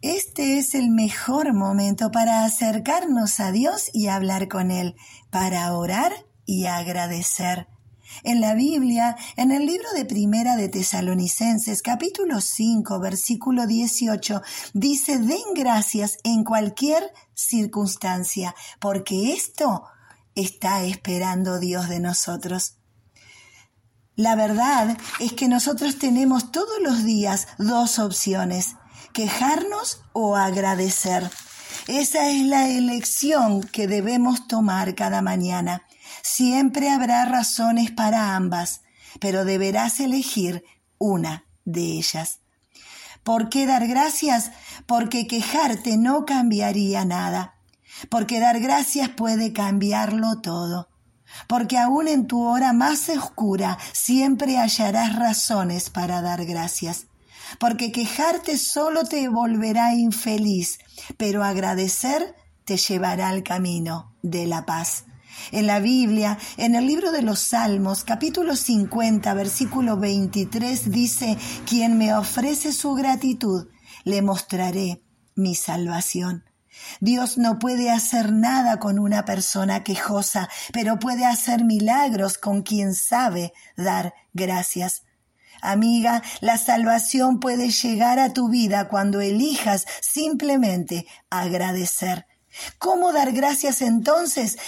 Este es el mejor momento para acercarnos a Dios y hablar con Él, para orar y agradecer. En la Biblia, en el libro de Primera de Tesalonicenses, capítulo 5, versículo 18, dice, den gracias en cualquier circunstancia, porque esto está esperando Dios de nosotros. La verdad es que nosotros tenemos todos los días dos opciones quejarnos o agradecer. Esa es la elección que debemos tomar cada mañana. Siempre habrá razones para ambas, pero deberás elegir una de ellas. ¿Por qué dar gracias? Porque quejarte no cambiaría nada. Porque dar gracias puede cambiarlo todo. Porque aún en tu hora más oscura siempre hallarás razones para dar gracias porque quejarte solo te volverá infeliz, pero agradecer te llevará al camino de la paz. En la Biblia, en el libro de los Salmos, capítulo 50, versículo 23, dice, quien me ofrece su gratitud, le mostraré mi salvación. Dios no puede hacer nada con una persona quejosa, pero puede hacer milagros con quien sabe dar gracias. Amiga, la salvación puede llegar a tu vida cuando elijas simplemente agradecer. ¿Cómo dar gracias entonces?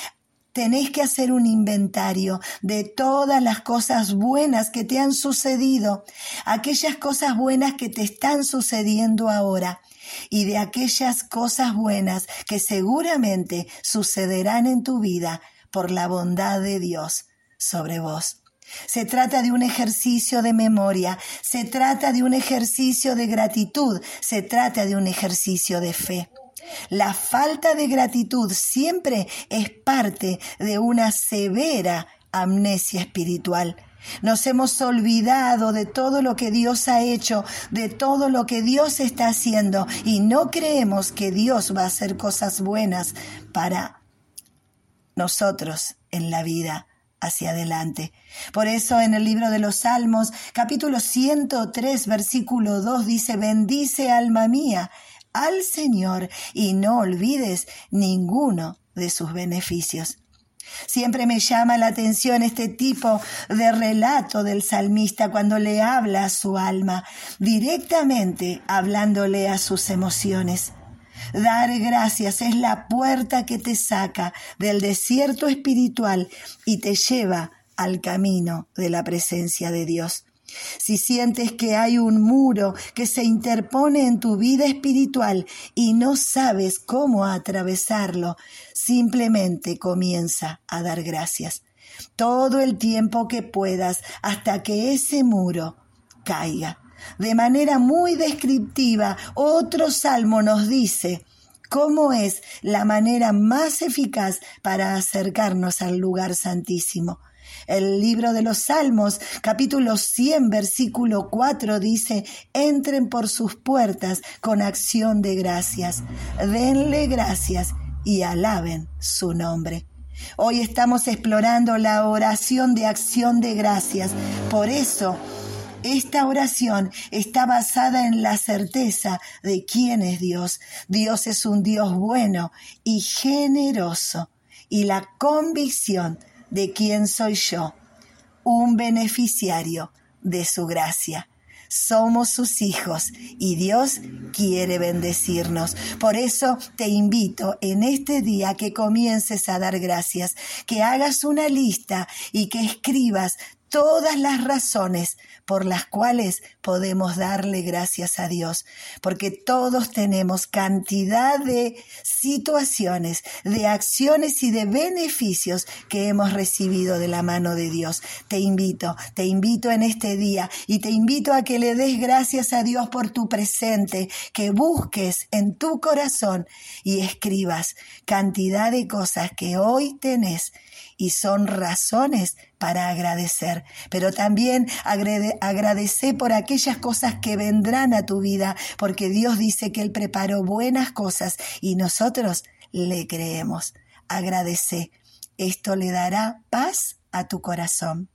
Tenéis que hacer un inventario de todas las cosas buenas que te han sucedido, aquellas cosas buenas que te están sucediendo ahora y de aquellas cosas buenas que seguramente sucederán en tu vida por la bondad de Dios sobre vos. Se trata de un ejercicio de memoria, se trata de un ejercicio de gratitud, se trata de un ejercicio de fe. La falta de gratitud siempre es parte de una severa amnesia espiritual. Nos hemos olvidado de todo lo que Dios ha hecho, de todo lo que Dios está haciendo y no creemos que Dios va a hacer cosas buenas para nosotros en la vida hacia adelante. Por eso en el libro de los Salmos, capítulo 103, versículo 2 dice, bendice alma mía al Señor y no olvides ninguno de sus beneficios. Siempre me llama la atención este tipo de relato del salmista cuando le habla a su alma, directamente hablándole a sus emociones. Dar gracias es la puerta que te saca del desierto espiritual y te lleva al camino de la presencia de Dios. Si sientes que hay un muro que se interpone en tu vida espiritual y no sabes cómo atravesarlo, simplemente comienza a dar gracias. Todo el tiempo que puedas hasta que ese muro caiga. De manera muy descriptiva, otro salmo nos dice cómo es la manera más eficaz para acercarnos al lugar santísimo. El libro de los Salmos, capítulo 100, versículo 4 dice, entren por sus puertas con acción de gracias, denle gracias y alaben su nombre. Hoy estamos explorando la oración de acción de gracias. Por eso, esta oración está basada en la certeza de quién es Dios. Dios es un Dios bueno y generoso y la convicción de quién soy yo, un beneficiario de su gracia. Somos sus hijos y Dios quiere bendecirnos. Por eso te invito en este día que comiences a dar gracias, que hagas una lista y que escribas todas las razones por las cuales podemos darle gracias a Dios, porque todos tenemos cantidad de situaciones, de acciones y de beneficios que hemos recibido de la mano de Dios. Te invito, te invito en este día y te invito a que le des gracias a Dios por tu presente, que busques en tu corazón y escribas cantidad de cosas que hoy tenés y son razones para agradecer, pero también agradece por aquellas cosas que vendrán a tu vida, porque Dios dice que Él preparó buenas cosas y nosotros le creemos. Agradece. Esto le dará paz a tu corazón.